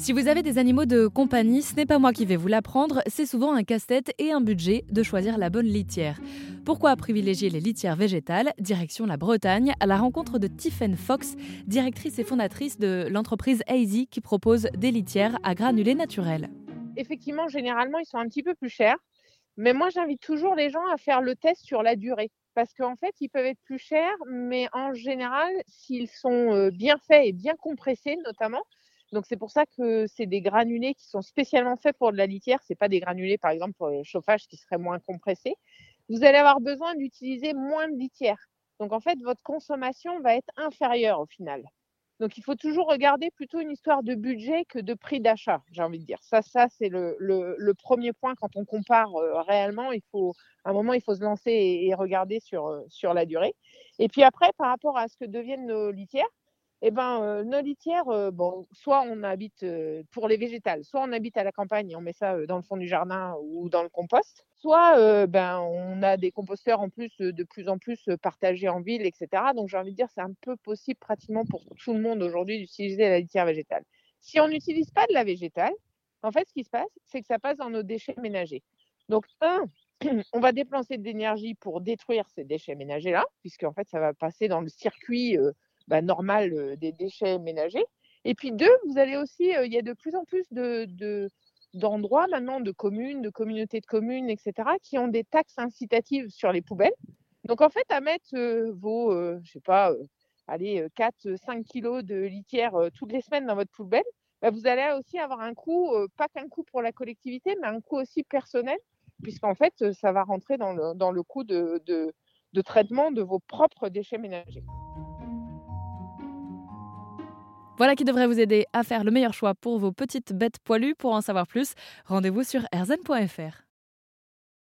Si vous avez des animaux de compagnie, ce n'est pas moi qui vais vous l'apprendre, c'est souvent un casse-tête et un budget de choisir la bonne litière. Pourquoi privilégier les litières végétales? Direction la Bretagne, à la rencontre de Tiffen Fox, directrice et fondatrice de l'entreprise Easy qui propose des litières à granulés naturels. Effectivement, généralement, ils sont un petit peu plus chers, mais moi j'invite toujours les gens à faire le test sur la durée. Parce qu'en fait, ils peuvent être plus chers, mais en général, s'ils sont euh, bien faits et bien compressés notamment, donc c'est pour ça que c'est des granulés qui sont spécialement faits pour de la litière. C'est pas des granulés par exemple pour le chauffage qui seraient moins compressés. Vous allez avoir besoin d'utiliser moins de litière. Donc en fait votre consommation va être inférieure au final. Donc il faut toujours regarder plutôt une histoire de budget que de prix d'achat, j'ai envie de dire. Ça, ça c'est le, premier point quand on compare euh, réellement. Il faut, à un moment, il faut se lancer et, et regarder sur, euh, sur la durée. Et puis après, par rapport à ce que deviennent nos litières, eh ben, euh, nos litières, bon, soit on habite pour les végétales, soit on habite à la campagne et on met ça dans le fond du jardin ou dans le compost, soit ben, on a des composteurs en plus de plus en plus partagés en ville, etc. Donc j'ai envie de dire, c'est un peu possible pratiquement pour tout le monde aujourd'hui d'utiliser la litière végétale. Si on n'utilise pas de la végétale, en fait, ce qui se passe, c'est que ça passe dans nos déchets ménagers. Donc, un, on va dépenser de l'énergie pour détruire ces déchets ménagers-là, puisque en fait, ça va passer dans le circuit bah, normal des déchets ménagers. Et puis deux, vous allez aussi, il y a de plus en plus de, d'endroits maintenant, de communes, de communautés de communes, etc., qui ont des taxes incitatives sur les poubelles. Donc en fait, à mettre vos, je sais pas, allez, 4, 5 kilos de litière toutes les semaines dans votre poubelle, bah, vous allez aussi avoir un coût, pas qu'un coût pour la collectivité, mais un coût aussi personnel, puisqu'en fait, ça va rentrer dans le, coût de traitement de vos propres déchets ménagers. Voilà qui devrait vous aider à faire le meilleur choix pour vos petites bêtes poilues. Pour en savoir plus, rendez-vous sur erzen.fr.